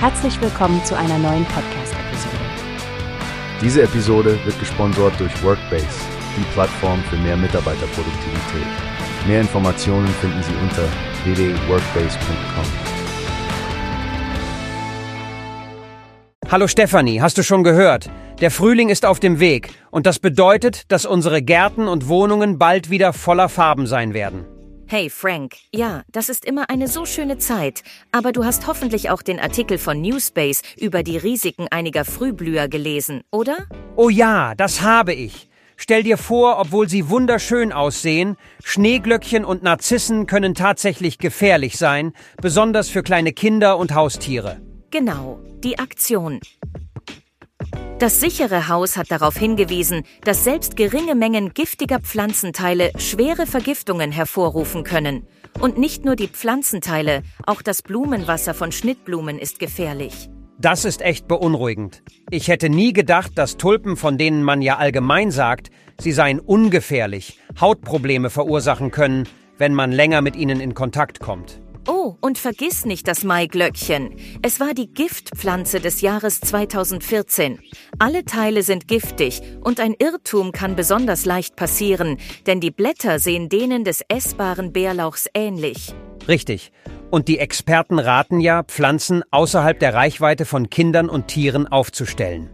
Herzlich willkommen zu einer neuen Podcast-Episode. Diese Episode wird gesponsert durch Workbase, die Plattform für mehr Mitarbeiterproduktivität. Mehr Informationen finden Sie unter www.workbase.com. Hallo Stefanie, hast du schon gehört? Der Frühling ist auf dem Weg und das bedeutet, dass unsere Gärten und Wohnungen bald wieder voller Farben sein werden. Hey Frank, ja, das ist immer eine so schöne Zeit, aber du hast hoffentlich auch den Artikel von Newspace über die Risiken einiger Frühblüher gelesen, oder? Oh ja, das habe ich. Stell dir vor, obwohl sie wunderschön aussehen, Schneeglöckchen und Narzissen können tatsächlich gefährlich sein, besonders für kleine Kinder und Haustiere. Genau, die Aktion. Das sichere Haus hat darauf hingewiesen, dass selbst geringe Mengen giftiger Pflanzenteile schwere Vergiftungen hervorrufen können. Und nicht nur die Pflanzenteile, auch das Blumenwasser von Schnittblumen ist gefährlich. Das ist echt beunruhigend. Ich hätte nie gedacht, dass Tulpen, von denen man ja allgemein sagt, sie seien ungefährlich, Hautprobleme verursachen können, wenn man länger mit ihnen in Kontakt kommt. Oh, und vergiss nicht das Maiglöckchen. Es war die Giftpflanze des Jahres 2014. Alle Teile sind giftig und ein Irrtum kann besonders leicht passieren, denn die Blätter sehen denen des essbaren Bärlauchs ähnlich. Richtig. Und die Experten raten ja, Pflanzen außerhalb der Reichweite von Kindern und Tieren aufzustellen.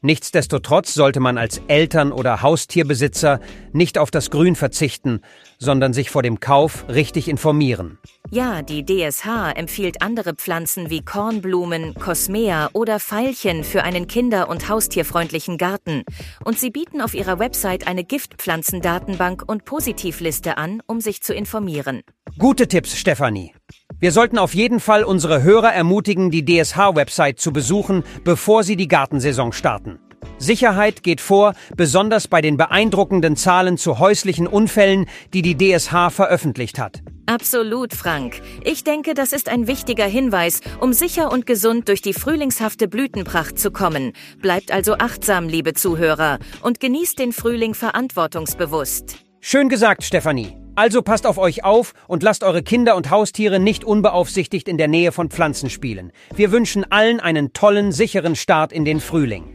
Nichtsdestotrotz sollte man als Eltern oder Haustierbesitzer nicht auf das Grün verzichten, sondern sich vor dem Kauf richtig informieren. Ja, die DSH empfiehlt andere Pflanzen wie Kornblumen, Cosmea oder Veilchen für einen kinder- und haustierfreundlichen Garten. Und sie bieten auf ihrer Website eine Giftpflanzendatenbank und Positivliste an, um sich zu informieren. Gute Tipps, Stefanie. Wir sollten auf jeden Fall unsere Hörer ermutigen, die DSH-Website zu besuchen, bevor sie die Gartensaison starten. Sicherheit geht vor, besonders bei den beeindruckenden Zahlen zu häuslichen Unfällen, die die DSH veröffentlicht hat. Absolut, Frank. Ich denke, das ist ein wichtiger Hinweis, um sicher und gesund durch die frühlingshafte Blütenpracht zu kommen. Bleibt also achtsam, liebe Zuhörer, und genießt den Frühling verantwortungsbewusst. Schön gesagt, Stefanie. Also passt auf euch auf und lasst eure Kinder und Haustiere nicht unbeaufsichtigt in der Nähe von Pflanzen spielen. Wir wünschen allen einen tollen, sicheren Start in den Frühling.